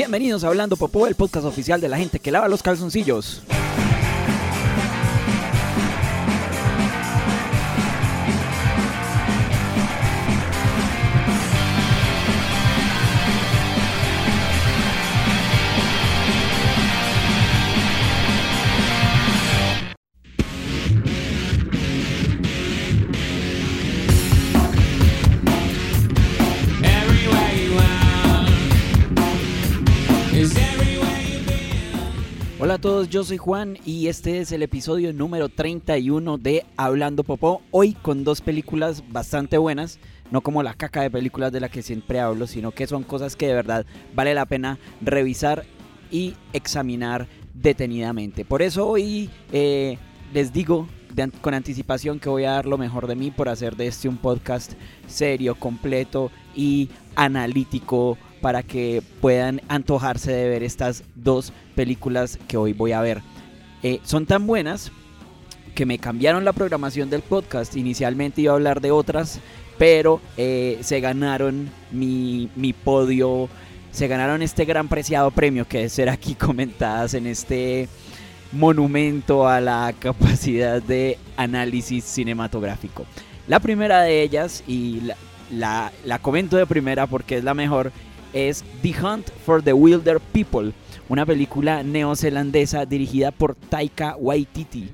Bienvenidos a Hablando Popó, el podcast oficial de la gente que lava los calzoncillos. Yo soy Juan y este es el episodio número 31 de Hablando Popó. Hoy con dos películas bastante buenas, no como la caca de películas de la que siempre hablo, sino que son cosas que de verdad vale la pena revisar y examinar detenidamente. Por eso hoy eh, les digo con anticipación que voy a dar lo mejor de mí por hacer de este un podcast serio, completo y analítico para que puedan antojarse de ver estas dos películas que hoy voy a ver. Eh, son tan buenas que me cambiaron la programación del podcast. Inicialmente iba a hablar de otras, pero eh, se ganaron mi, mi podio, se ganaron este gran preciado premio que es ser aquí comentadas en este monumento a la capacidad de análisis cinematográfico. La primera de ellas, y la, la, la comento de primera porque es la mejor, es The Hunt for the Wilder People, una película neozelandesa dirigida por Taika Waititi.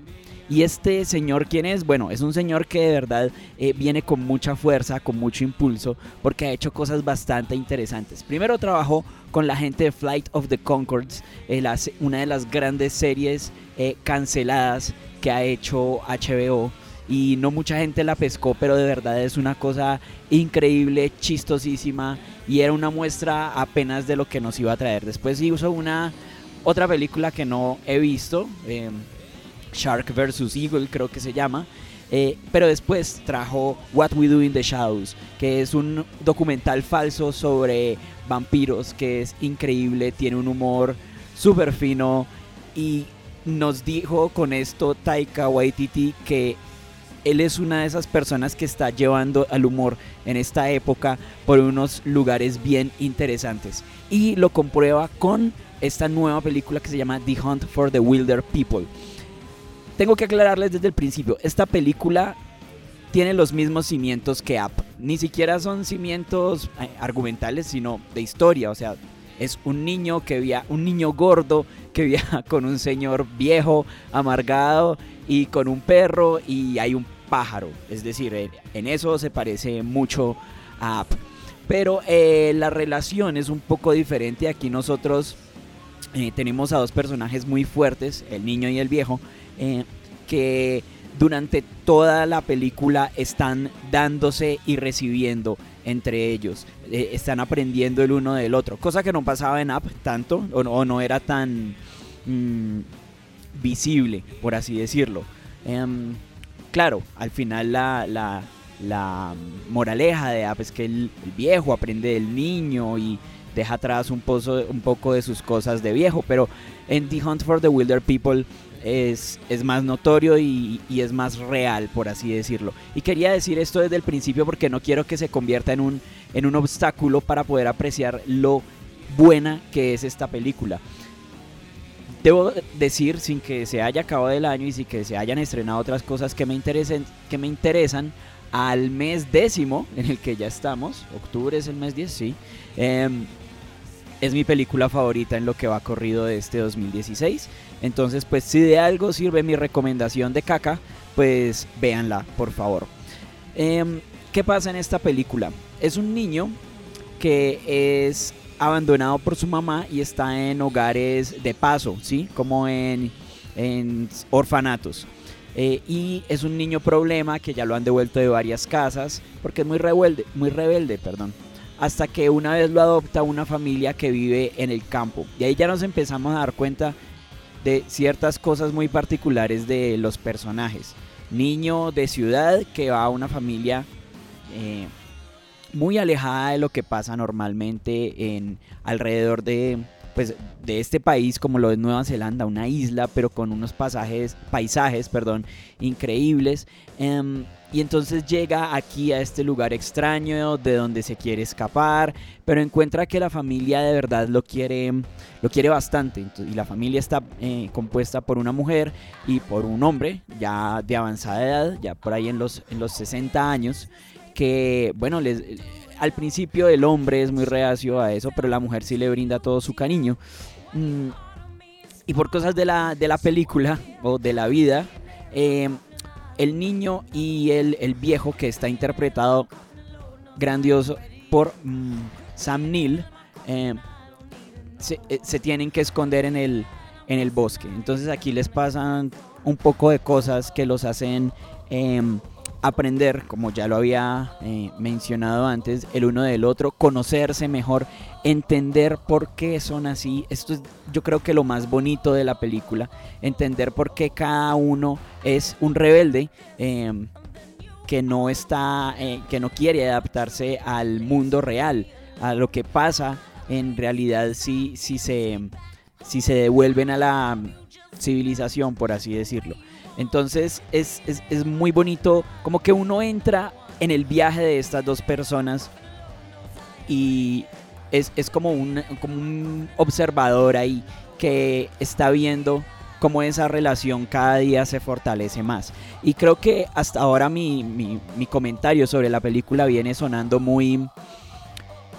Y este señor, ¿quién es? Bueno, es un señor que de verdad eh, viene con mucha fuerza, con mucho impulso, porque ha hecho cosas bastante interesantes. Primero trabajó con la gente de Flight of the Concords, eh, una de las grandes series eh, canceladas que ha hecho HBO y no mucha gente la pescó, pero de verdad es una cosa increíble, chistosísima y era una muestra apenas de lo que nos iba a traer. Después hizo una otra película que no he visto, em, Shark vs. Eagle creo que se llama, eh, pero después trajo What We Do in the Shadows, que es un documental falso sobre vampiros que es increíble, tiene un humor súper fino y nos dijo con esto Taika Waititi que él es una de esas personas que está llevando al humor en esta época por unos lugares bien interesantes. Y lo comprueba con esta nueva película que se llama The Hunt for the Wilder People. Tengo que aclararles desde el principio, esta película tiene los mismos cimientos que App. Ni siquiera son cimientos eh, argumentales, sino de historia. O sea, es un niño que viaja, un niño gordo que viaja con un señor viejo, amargado y con un perro y hay un pájaro. Es decir, en eso se parece mucho a App. Pero eh, la relación es un poco diferente. Aquí nosotros eh, tenemos a dos personajes muy fuertes, el niño y el viejo, eh, que durante toda la película están dándose y recibiendo entre ellos. están aprendiendo el uno del otro. Cosa que no pasaba en App tanto, o no, era tan mm, visible, por así decirlo. Em, claro, al final la, moraleja de App es que el, viejo aprende del niño y deja atrás un, pozo, un poco de sus cosas de viejo, pero en The Hunt for the Wilder People es, es más notorio y, es más real, por así decirlo. Y quería decir esto desde el principio porque no quiero que se convierta en un, en un obstáculo para poder apreciar lo buena que es esta película. Debo decir, sin que se haya acabado el año y sin que se hayan estrenado otras cosas que me interesen, que me interesan, al mes décimo en el que ya estamos, octubre es el mes 10, sí, em, es mi película favorita en lo que va corrido de este 2016. Entonces, pues si de algo sirve mi recomendación de caca, pues véanla, por favor. Em, ¿Qué pasa en esta película? Es un niño que es abandonado por su mamá y está en hogares de paso, ¿sí? Como en, orfanatos. Eh, y es un niño problema que ya lo han devuelto de varias casas porque es muy rebelde, muy rebelde, perdón. Hasta que una vez lo adopta una familia que vive en el campo. Y ahí ya nos empezamos a dar cuenta de ciertas cosas muy particulares de los personajes. Niño de ciudad que va a una familia eh, muy alejada de lo que pasa normalmente en alrededor de pues de este país como lo es Nueva Zelanda, una isla, pero con unos pasajes, paisajes, perdón, increíbles. Em, y entonces llega aquí a este lugar extraño de donde se quiere escapar, pero encuentra que la familia de verdad lo quiere, lo quiere bastante. y la familia está eh, compuesta por una mujer y por un hombre ya de avanzada edad, ya por ahí en los, en los 60 años, que bueno, al principio el hombre es muy reacio a eso, pero la mujer sí le brinda todo su cariño. Mm, y por cosas de la, de la película o de la vida, eh, el niño y el, viejo que está interpretado grandioso por mm, Sam Neill eh, eh, se, tienen que esconder en el, en el bosque. Entonces aquí les pasan un poco de cosas que los hacen em, aprender, como ya lo había eh, mencionado antes, el uno del otro, conocerse mejor, entender por qué son así. Esto es yo creo que lo más bonito de la película, entender por qué cada uno es un rebelde. Em, que no está, eh, que no quiere adaptarse al mundo real, a lo que pasa en realidad si, si, se, si se devuelven a la civilización, por así decirlo. Entonces es, muy bonito, como que uno entra en el viaje de estas dos personas y es, como, un, como un observador ahí que está viendo cómo esa relación cada día se fortalece más. Y creo que hasta ahora mi, mi, comentario sobre la película viene sonando muy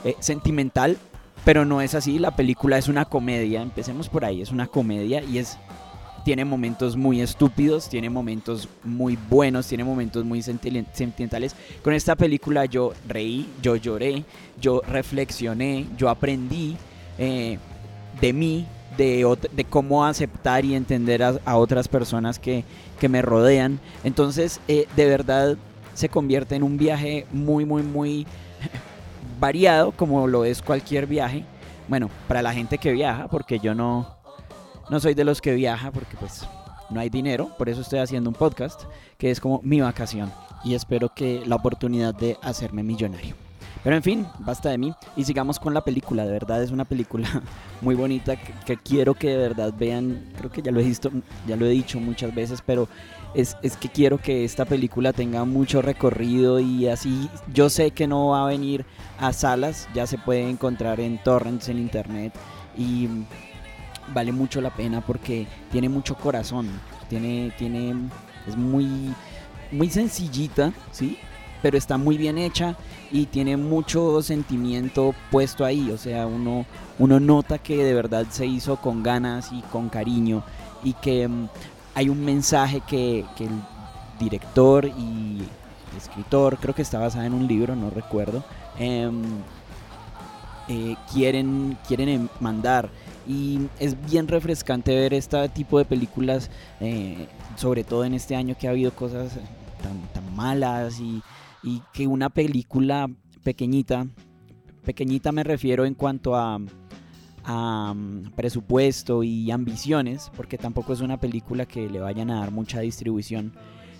eh, sentimental, pero no es así. La película es una comedia, empecemos por ahí, es una comedia y es tiene momentos muy estúpidos, tiene momentos muy buenos, tiene momentos muy sentimentales. Con esta película yo reí, yo lloré, yo reflexioné, yo aprendí eh, de mí, de, cómo aceptar y entender a, otras personas que, me rodean. Entonces, eh, de verdad, se convierte en un viaje muy, muy, muy variado, como lo es cualquier viaje. Bueno, para la gente que viaja, porque yo no, no soy de los que viaja porque pues no hay dinero, por eso estoy haciendo un podcast que es como mi vacación y espero que la oportunidad de hacerme millonario. Pero en fin, basta de mí y sigamos con la película. De verdad es una película muy bonita que, quiero que de verdad vean. Creo que ya lo he visto, ya lo he dicho muchas veces, pero es, es, que quiero que esta película tenga mucho recorrido y así yo sé que no va a venir a salas, ya se puede encontrar en torrents en internet y vale mucho la pena porque tiene mucho corazón, tiene, tiene, es muy, muy sencillita, ¿sí? Pero está muy bien hecha y tiene mucho sentimiento puesto ahí, o sea, uno, uno nota que de verdad se hizo con ganas y con cariño y que mm, hay un mensaje que, el director y escritor, creo que está basada en un libro, no recuerdo, em, eh, quieren, quieren mandar y es bien refrescante ver este tipo de películas, eh, sobre todo en este año que ha habido cosas tan, malas y, que una película pequeñita, pequeñita me refiero en cuanto a, mm, presupuesto y ambiciones, porque tampoco es una película que le vayan a dar mucha distribución.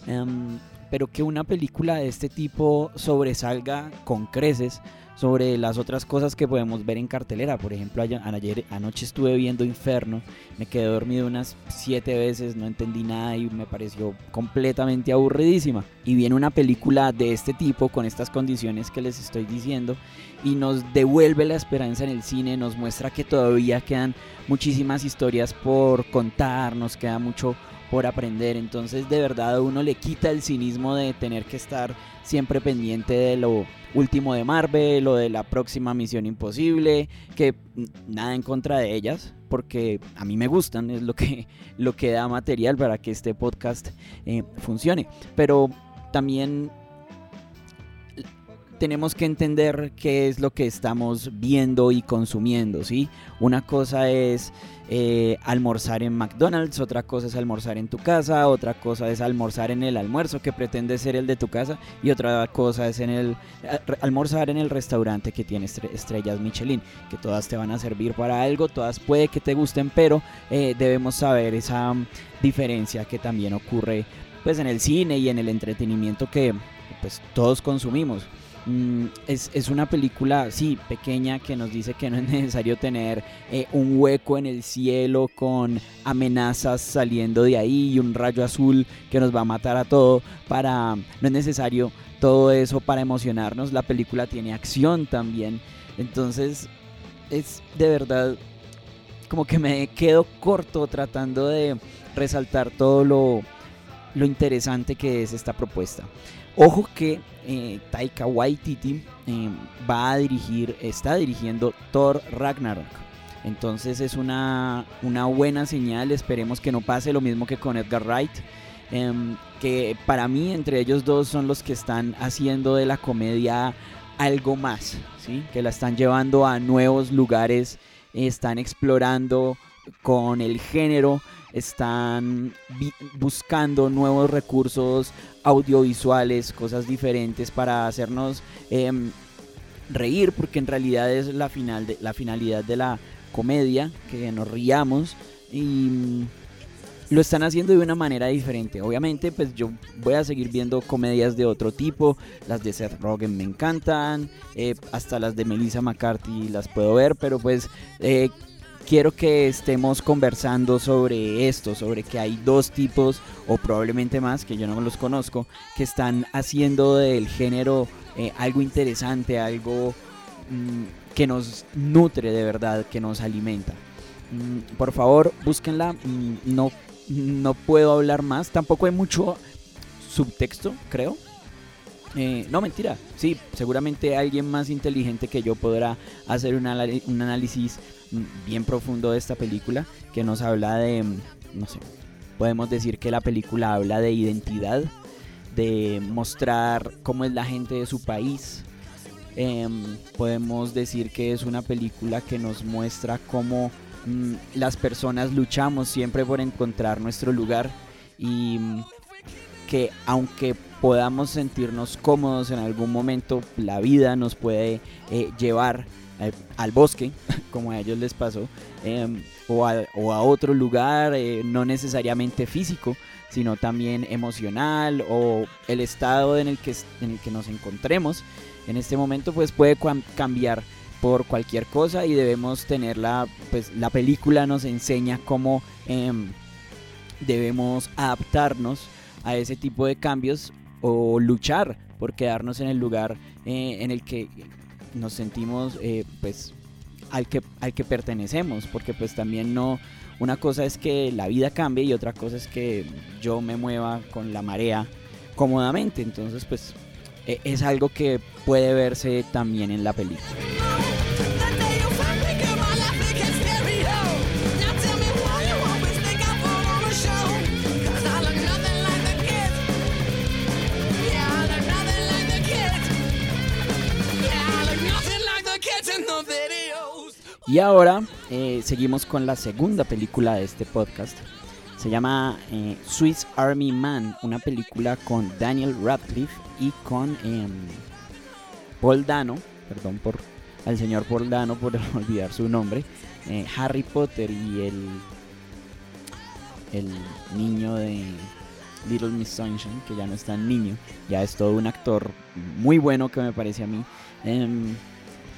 Em, pero que una película de este tipo sobresalga con creces sobre las otras cosas que podemos ver en cartelera. Por ejemplo, ayer, anoche estuve viendo Inferno, me quedé dormido unas siete veces, no entendí nada y me pareció completamente aburridísima. Y viene una película de este tipo, con estas condiciones que les estoy diciendo, y nos devuelve la esperanza en el cine, nos muestra que todavía quedan muchísimas historias por contar, nos queda mucho por aprender. Entonces de verdad uno le quita el cinismo de tener que estar siempre pendiente de lo último de Marvel o de la próxima Misión Imposible, que nada en contra de ellas, porque a mí me gustan, es lo que, lo que da material para que este podcast eh, funcione. Pero también tenemos que entender qué es lo que estamos viendo y consumiendo, ¿sí? Una cosa es eh, almorzar en McDonald's, otra cosa es almorzar en tu casa, otra cosa es almorzar en el almuerzo que pretende ser el de tu casa y otra cosa es en el almorzar en el restaurante que tiene estrellas Michelin, que todas te van a servir para algo, todas puede que te gusten, pero eh, debemos saber esa diferencia que también ocurre pues en el cine y en el entretenimiento que pues todos consumimos. Mm, es, una película, sí, pequeña, que nos dice que no es necesario tener eh, un hueco en el cielo con amenazas saliendo de ahí y un rayo azul que nos va a matar a todo. Para, no es necesario todo eso para emocionarnos. La película tiene acción también. Entonces, es de verdad como que me quedo corto tratando de resaltar todo lo, lo interesante que es esta propuesta. Ojo que eh, Taika Waititi eh, va a dirigir, está dirigiendo Thor Ragnarok. Entonces es una, una buena señal. Esperemos que no pase lo mismo que con Edgar Wright. Em, que para mí entre ellos dos son los que están haciendo de la comedia algo más, ¿sí? que la están llevando a nuevos lugares, están explorando con el género, están buscando nuevos recursos audiovisuales, cosas diferentes para hacernos em, reír, porque en realidad es la, final de, la finalidad de la comedia, que nos riamos y mm, lo están haciendo de una manera diferente. Obviamente, pues yo voy a seguir viendo comedias de otro tipo. Las de Seth Rogen me encantan. Eh, hasta las de Melissa McCarthy las puedo ver. Pero pues eh, quiero que estemos conversando sobre esto, sobre que hay dos tipos o probablemente más, que yo no los conozco, que están haciendo del género eh, algo interesante, algo mm, que nos nutre de verdad, que nos alimenta. Mm, por favor, búsquenla. Mm, no, no puedo hablar más. Tampoco hay mucho subtexto, creo. Eh, no, mentira. Sí, seguramente alguien más inteligente que yo podrá hacer un, análisis bien profundo de esta película que nos habla de, no sé, podemos decir que la película habla de identidad, de mostrar cómo es la gente de su país. Em, podemos decir que es una película que nos muestra cómo mm, las personas luchamos siempre por encontrar nuestro lugar y mm, que aunque podamos sentirnos cómodos en algún momento, la vida nos puede eh, llevar eh, al bosque, como a ellos les pasó, em, o, a, otro lugar, eh, no necesariamente físico, sino también emocional o el estado en el que, en el que nos encontremos. En este momento, pues puede cambiar por cualquier cosa y debemos tenerla, pues la película nos enseña cómo em, debemos adaptarnos a ese tipo de cambios o luchar por quedarnos en el lugar eh, en el que nos sentimos eh, pues al que, al que pertenecemos, porque pues también no, una cosa es que la vida cambie y otra cosa es que yo me mueva con la marea cómodamente, entonces pues e, es algo que puede verse también en la película. Y ahora eh, seguimos con la segunda película de este podcast. Se llama eh, Swiss Army Man, una película con Daniel Radcliffe y con em, Paul Dano, perdón por al señor Paul Dano por olvidar su nombre, eh, Harry Potter y el, el niño de Little Miss Sunshine, que ya no es tan niño, ya es todo un actor muy bueno que me parece a mí.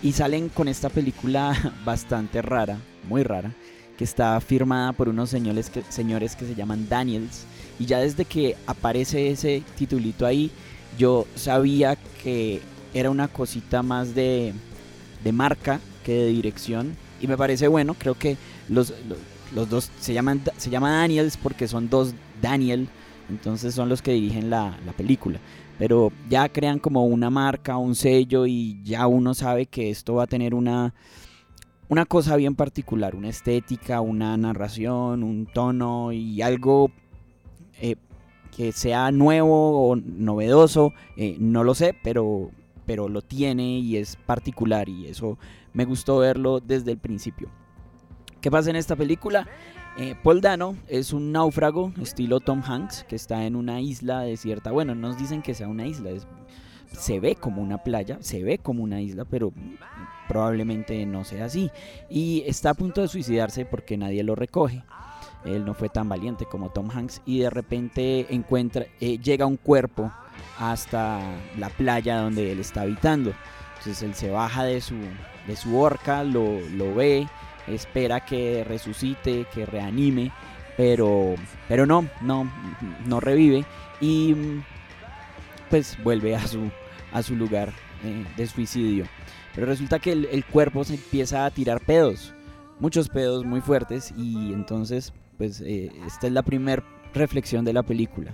Y salen con esta película bastante rara, muy rara, que está firmada por unos señores que, señores que se llaman Daniels. Y ya desde que aparece ese titulito ahí, yo sabía que era una cosita más de, de marca que de dirección. Y me parece bueno, creo que los, los, dos se llaman se llama Daniels porque son dos Daniel, entonces son los que dirigen la, la película pero ya crean como una marca, un sello y ya uno sabe que esto va a tener una, una cosa bien particular, una estética, una narración, un tono y algo eh, que sea nuevo o novedoso, eh, no lo sé, pero, pero lo tiene y es particular y eso me gustó verlo desde el principio. ¿Qué pasa en esta película? Eh, Paul Dano es un náufrago estilo Tom Hanks que está en una isla desierta. Bueno, nos dicen que sea una isla, se ve como una playa, se ve como una isla, pero probablemente no sea así. Y está a punto de suicidarse porque nadie lo recoge. Él no fue tan valiente como Tom Hanks y de repente encuentra, eh, llega un cuerpo hasta la playa donde él está habitando. Entonces él se baja de su, de su horca, lo, lo ve, espera que resucite, que reanime, pero, pero no, no, no revive y pues vuelve a su, a su lugar eh, de suicidio. Pero resulta que el, cuerpo se empieza a tirar pedos, muchos pedos muy fuertes y entonces pues eh, esta es la primera reflexión de la película.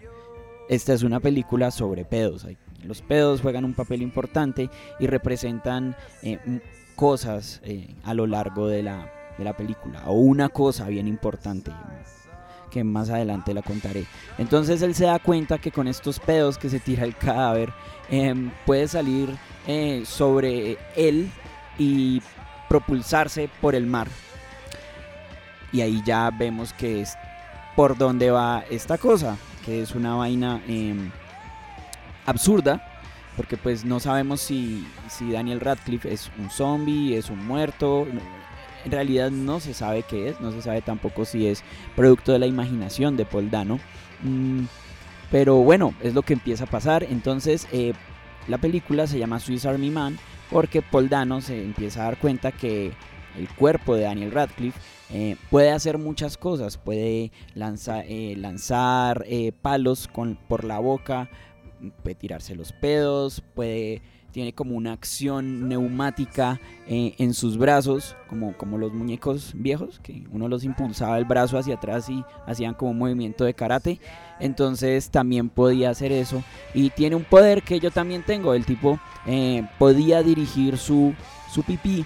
Esta es una película sobre pedos. Los pedos juegan un papel importante y representan eh, cosas a lo largo de la, de la película, o una cosa bien importante que más adelante la contaré. Entonces él se da cuenta que con estos pedos que se tira el cadáver em, puede salir eh, sobre él y propulsarse por el mar. Y ahí ya vemos que es por dónde va esta cosa, que es una vaina em, absurda, porque pues no sabemos si, si Daniel Radcliffe es un zombie, es un muerto, en realidad no se sabe qué es, no se sabe tampoco si es producto de la imaginación de Paul Dano. Mm, pero bueno, es lo que empieza a pasar. Entonces, eh, la película se llama Swiss Army Man porque Paul Dano se empieza a dar cuenta que el cuerpo de Daniel Radcliffe eh, puede hacer muchas cosas, puede eh, lanzar palos con, por la boca, puede tirarse los pedos, puede tiene como una acción neumática eh, en sus brazos, como, como los muñecos viejos, que uno los impulsaba el brazo hacia atrás y hacían como un movimiento de karate. Entonces también podía hacer eso. Y tiene un poder que yo también tengo. El tipo eh, podía dirigir su, su pipí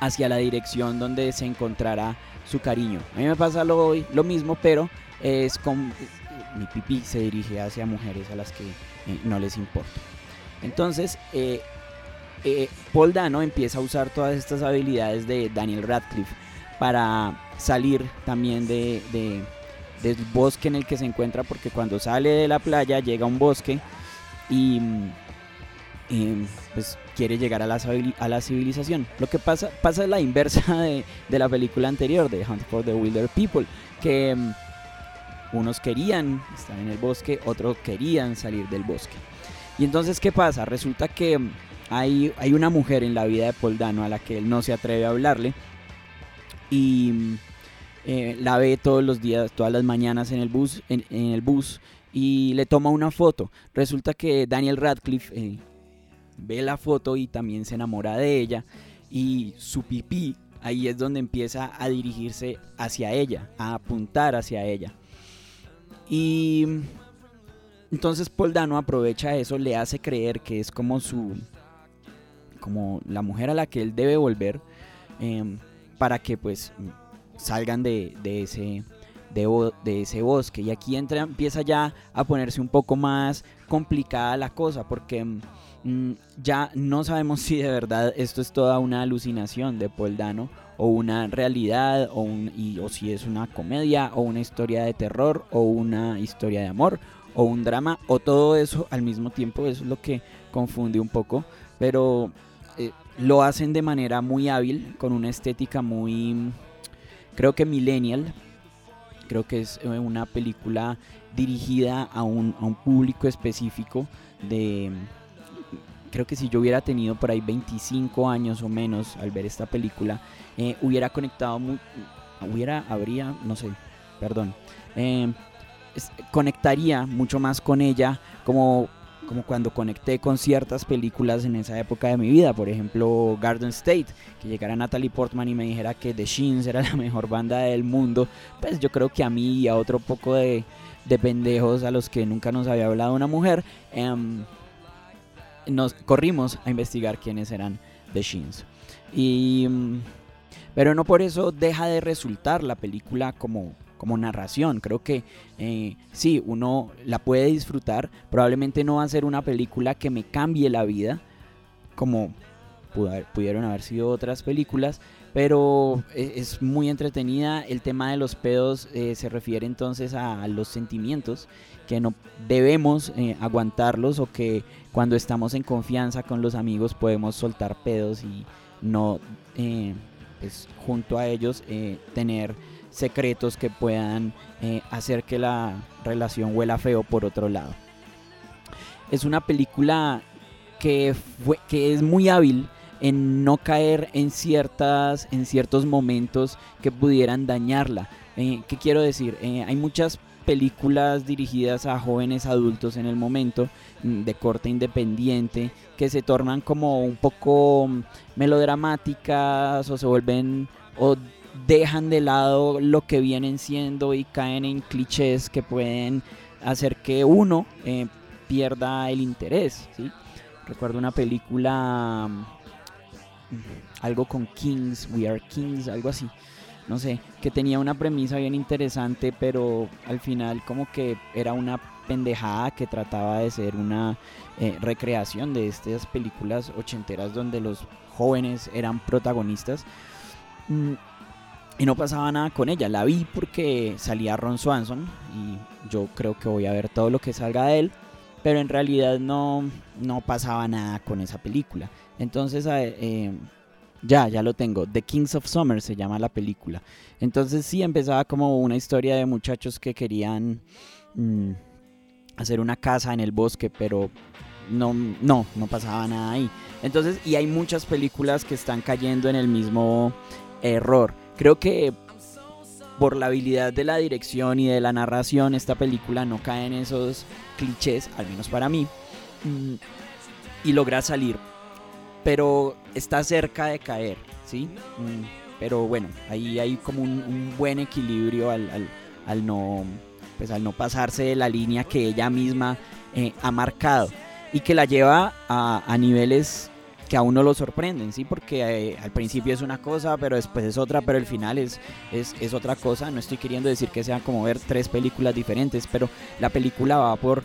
hacia la dirección donde se encontrará su cariño. A mí me pasa lo, lo mismo, pero es con mi pipí se dirige hacia mujeres a las que eh, no les importa. Entonces, eh, eh, Paul Dano empieza a usar todas estas habilidades de Daniel Radcliffe para salir también de, del bosque en el que se encuentra, porque cuando sale de la playa llega a un bosque y, pues quiere llegar a la, civilización. Lo que pasa, pasa es la inversa de, la película anterior, de Hunt for the Wilder People, que mm, unos querían estar en el bosque, otros querían salir del bosque. Y entonces, ¿qué pasa? Resulta que hay, hay una mujer en la vida de Paul Dano a la que él no se atreve a hablarle. Y eh, la ve todos los días, todas las mañanas en el bus, en, el bus y le toma una foto. Resulta que Daniel Radcliffe eh, ve la foto y también se enamora de ella. Y su pipí ahí es donde empieza a dirigirse hacia ella, a apuntar hacia ella. Y entonces Paul Dano aprovecha eso, le hace creer que es como su. como la mujer a la que él debe volver. Em, para que pues salgan de, ese. De, ese bosque. Y aquí entra, empieza ya a ponerse un poco más complicada la cosa. Porque mm, ya no sabemos si de verdad esto es toda una alucinación de Paul Dano. O una realidad. O, o si es una comedia. O una historia de terror. O una historia de amor o un drama o todo eso al mismo tiempo, eso es lo que confunde un poco, pero eh, lo hacen de manera muy hábil, con una estética muy, creo que millennial, creo que es eh, una película dirigida a un, a un público específico de... Creo que si yo hubiera tenido por ahí 25 años o menos al ver esta película, eh, hubiera conectado muy, hubiera, habría, no sé, perdón, conectaría mucho más con ella como, como cuando conecté con ciertas películas en esa época de mi vida, por ejemplo Garden State, que llegara Natalie Portman y me dijera que The Shins era la mejor banda del mundo, pues yo creo que a mí y a otro poco de, de pendejos a los que nunca nos había hablado una mujer, em, nos corrimos a investigar quiénes eran The Shins. Y, pero no por eso deja de resultar la película como como narración. Creo que eh, sí, uno la puede disfrutar. Probablemente no va a ser una película que me cambie la vida, como pudieron haber sido otras películas, pero e, es muy entretenida. El tema de los pedos eh, se refiere entonces a, los sentimientos que no debemos eh, aguantarlos o que cuando estamos en confianza con los amigos podemos soltar pedos y no pues, junto a ellos tener secretos que puedan eh, hacer que la relación huela feo por otro lado. es una película que, fue, que es muy hábil en no caer en, ciertas, en ciertos momentos que pudieran dañarla. Eh, ¿Qué quiero decir? Eh, hay muchas películas dirigidas a jóvenes adultos en el momento mm, de corte independiente que se tornan como un poco mm, melodramáticas o se vuelven o dejan de lado lo que vienen siendo y caen en clichés que pueden hacer que uno eh, pierda el interés. ¿sí? Recuerdo una película, mm, algo con Kings, We Are Kings, algo así. No sé, que tenía una premisa bien interesante, pero al final como que era una pendejada que trataba de ser una eh, recreación de estas películas ochenteras donde los jóvenes eran protagonistas. Y no pasaba nada con ella. La vi porque salía Ron Swanson y yo creo que voy a ver todo lo que salga de él, pero en realidad no, no pasaba nada con esa película. Entonces, eh, ya, ya lo tengo. The Kings of Summer se llama la película. Entonces sí empezaba como una historia de muchachos que querían mm, hacer una casa en el bosque, pero no, no, no pasaba nada ahí. Entonces, y hay muchas películas que están cayendo en el mismo error. Creo que por la habilidad de la dirección y de la narración, esta película no cae en esos clichés, al menos para mí, mm, y logra salir. Pero está cerca de caer, ¿sí? Mm, pero bueno, ahí hay como un, buen equilibrio al, no, pues al no pasarse de la línea que ella misma eh, ha marcado y que la lleva a niveles que a uno lo sorprenden, ¿sí? Porque eh, al principio es una cosa, pero después es otra, pero el final es, es, otra cosa. No estoy queriendo decir que sea como ver tres películas diferentes, pero la película va por,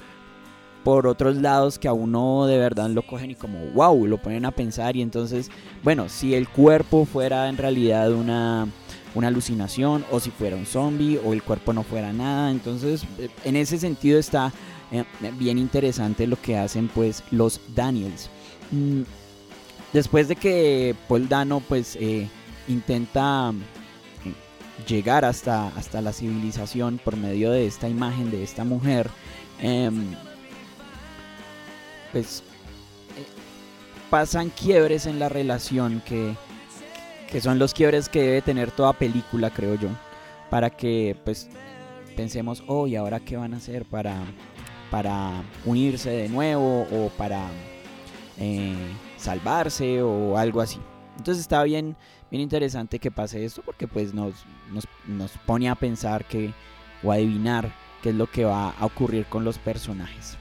por otros lados que a uno de verdad lo cogen y como wow, lo ponen a pensar y entonces, bueno, si el cuerpo fuera en realidad una, una alucinación o si fuera un zombie o el cuerpo no fuera nada, entonces eh, en ese sentido está eh, bien interesante lo que hacen pues los Daniels. Mm, Después de que Paul Dano pues eh, intenta eh, llegar hasta, hasta la civilización por medio de esta imagen de esta mujer, em, pues eh, pasan quiebres en la relación que, que son los quiebres que debe tener toda película, creo yo, para que pues pensemos, oh, ¿y ahora qué van a hacer para, para unirse de nuevo o para salvarse o algo así. Entonces está bien, bien interesante que pase esto porque pues nos, nos, pone a pensar que, o adivinar qué es lo que va a ocurrir con los personajes.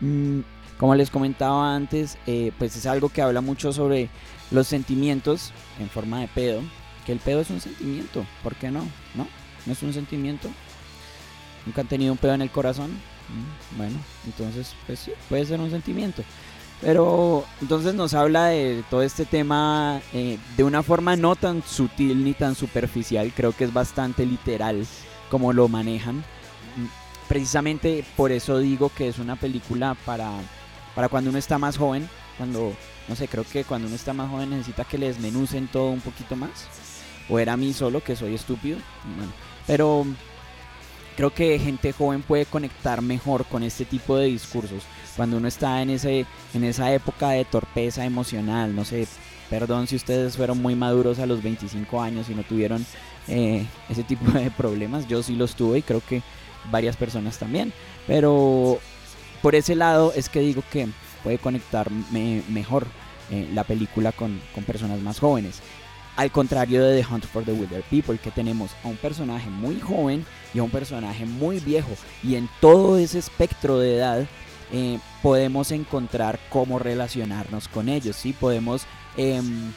Mm, como les comentaba antes, eh, pues es algo que habla mucho sobre los sentimientos en forma de pedo. Que el pedo es un sentimiento, ¿por qué no? ¿No? ¿No es un sentimiento? ¿Nunca han tenido un pedo en el corazón? Mm, bueno, entonces pues sí, puede ser un sentimiento. Pero entonces nos habla de todo este tema eh, de una forma no tan sutil ni tan superficial, creo que es bastante literal como lo manejan. Precisamente por eso digo que es una película para, para cuando uno está más joven, cuando, no sé, creo que cuando uno está más joven necesita que le desmenucen todo un poquito más. O era a mí solo, que soy estúpido. pero creo que gente joven puede conectar mejor con este tipo de discursos cuando uno está en, ese, en esa época de torpeza emocional, no sé, perdón si ustedes fueron muy maduros a los 25 años y no tuvieron eh, ese tipo de problemas, yo sí los tuve y creo que varias personas también, pero por ese lado es que digo que puede conectarme mejor eh, la película con, con personas más jóvenes. Al contrario de The Hunt for the Wilder People, que tenemos a un personaje muy joven y a un personaje muy viejo. Y en todo ese espectro de edad eh, podemos encontrar cómo relacionarnos con ellos, ¿sí? Podemos em,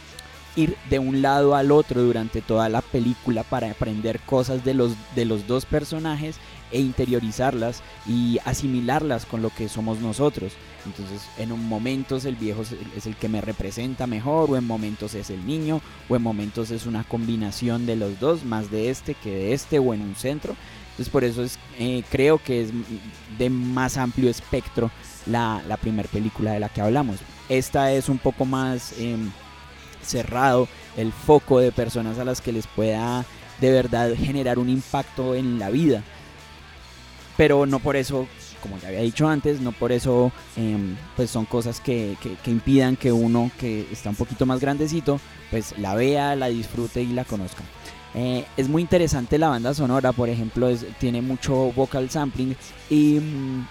ir de un lado al otro durante toda la película para aprender cosas de los, de los dos personajes e interiorizarlas y asimilarlas con lo que somos nosotros. Entonces, en un momentos el viejo es el que me representa mejor, o en momentos es el niño, o en momentos es una combinación de los dos, más de este que de este, o en un centro. Entonces por eso es, eh, creo que es de más amplio espectro la, la primera película de la que hablamos. Esta es un poco más em, cerrado el foco de personas a las que les pueda de verdad generar un impacto en la vida. Pero no por eso como ya había dicho antes, no por eso em, pues son cosas que, que, impidan que uno que está un poquito más grandecito pues la vea, la disfrute y la conozca. Eh, es muy interesante la banda sonora, por ejemplo, tiene mucho vocal sampling y mm,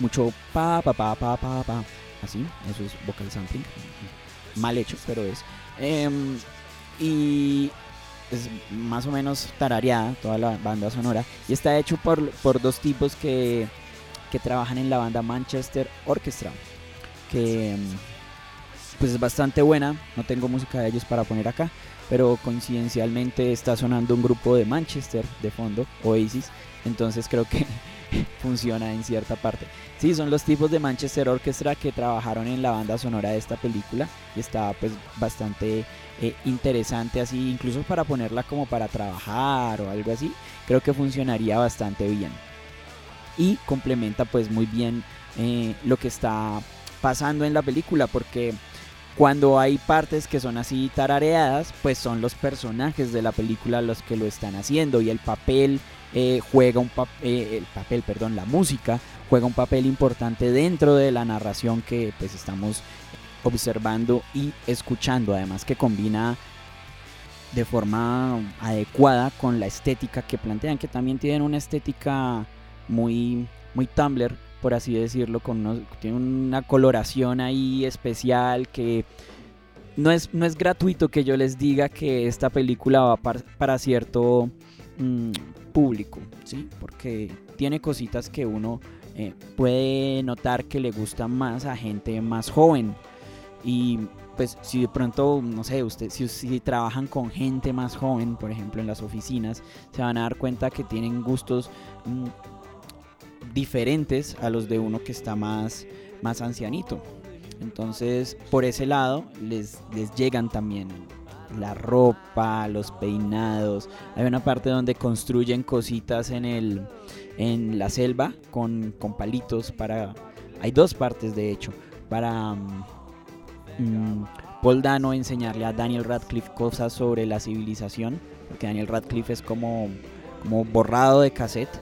mucho pa pa pa pa pa pa. Así, eso es vocal sampling. Mal hecho, pero es. Em, y es más o menos tarareada toda la banda sonora. Y está hecho por, por dos tipos que, que trabajan en la banda Manchester Orchestra. Que em, pues es bastante buena. No tengo música de ellos para poner acá pero coincidencialmente está sonando un grupo de Manchester de fondo, Oasis, entonces creo que funciona en cierta parte. Sí, son los tipos de Manchester Orchestra que trabajaron en la banda sonora de esta película y está pues bastante eh, interesante así, incluso para ponerla como para trabajar o algo así, creo que funcionaría bastante bien. Y complementa pues muy bien eh, lo que está pasando en la película porque cuando hay partes que son así tarareadas, pues son los personajes de la película los que lo están haciendo y el papel eh, juega un papel, eh, el papel, perdón, la música juega un papel importante dentro de la narración que pues estamos observando y escuchando, además que combina de forma adecuada con la estética que plantean, que también tienen una estética muy muy Tumblr por así decirlo, con tiene una coloración ahí especial que no es, no es gratuito que yo les diga que esta película va para, cierto mm, público, ¿sí? porque tiene cositas que uno eh, puede notar que le gustan más a gente más joven. Y pues si de pronto, no sé, usted, si, si, trabajan con gente más joven, por ejemplo en las oficinas, se van a dar cuenta que tienen gustos mm, diferentes a los de uno que está más, más ancianito. Entonces, por ese lado, les, les llegan también la ropa, los peinados. Hay una parte donde construyen cositas en, el, en la selva con, con palitos para... Hay dos partes, de hecho, para um, Paul Dano enseñarle a Daniel Radcliffe cosas sobre la civilización, porque Daniel Radcliffe es como, como borrado de cassette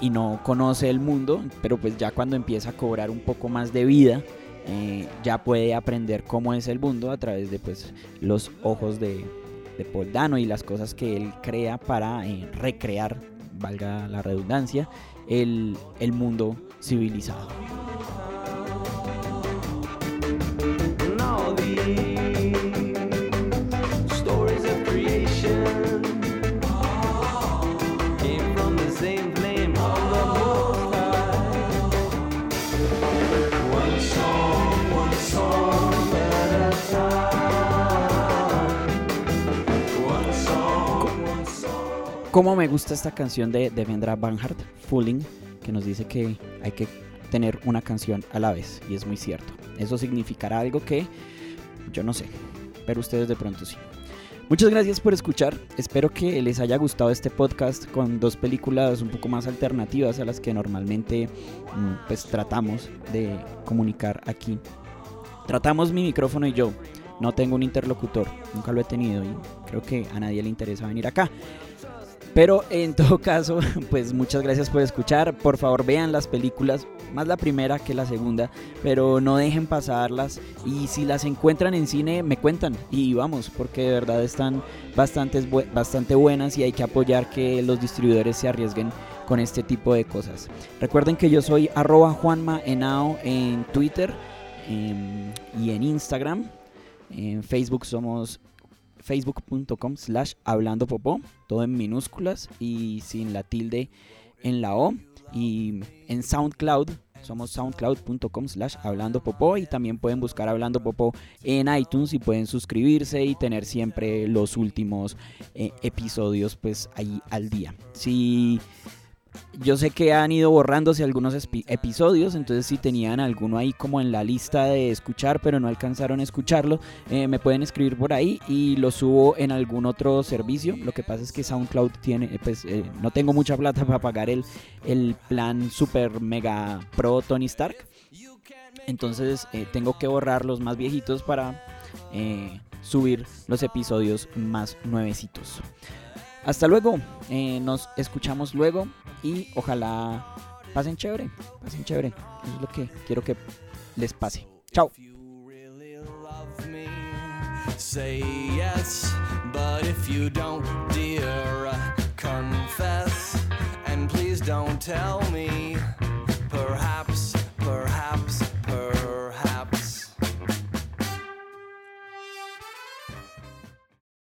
y no conoce el mundo, pero pues ya cuando empieza a cobrar un poco más de vida, eh, ya puede aprender cómo es el mundo a través de pues los ojos de, de y las cosas que él crea para eh, recrear, valga la redundancia, el, el mundo civilizado. Cómo me gusta esta canción de Devendra Banhart, Fooling, que nos dice que hay que tener una canción a la vez, y es muy cierto. Eso significará algo que yo no sé, pero ustedes de pronto sí. Muchas gracias por escuchar. Espero que les haya gustado este podcast con dos películas un poco más alternativas a las que normalmente mm, pues tratamos de comunicar aquí. Tratamos mi micrófono y yo. No tengo un interlocutor, nunca lo he tenido y creo que a nadie le interesa venir acá. Pero en todo caso, pues muchas gracias por escuchar. Por favor vean las películas, más la primera que la segunda, pero no dejen pasarlas. Y si las encuentran en cine, me cuentan y vamos, porque de verdad están bastante, bastante buenas y hay que apoyar que los distribuidores se arriesguen con este tipo de cosas. Recuerden que yo soy arroba Juanma en Twitter em, y en Instagram. En Facebook somos facebook.com slash hablando popó, todo en minúsculas y sin la tilde en la O. Y en SoundCloud somos soundcloud.com slash hablando popó y también pueden buscar hablando popó en iTunes y pueden suscribirse y tener siempre los últimos eh, episodios pues ahí al día. Si yo sé que han ido borrándose algunos episodios, entonces si tenían alguno ahí como en la lista de escuchar, pero no alcanzaron a escucharlo, eh, me pueden escribir por ahí y lo subo en algún otro servicio. Lo que pasa es que SoundCloud tiene, eh, pues eh, no tengo mucha plata para pagar el, el plan super mega pro Tony Stark. Entonces tengo que borrar los más viejitos para subir los episodios más nuevecitos. Hasta luego, nos escuchamos luego y ojalá pasen chévere, pasen chévere. Eso es lo que quiero que les pase. Chao. Say yes. But if you don't, dear, confess. And please don't tell me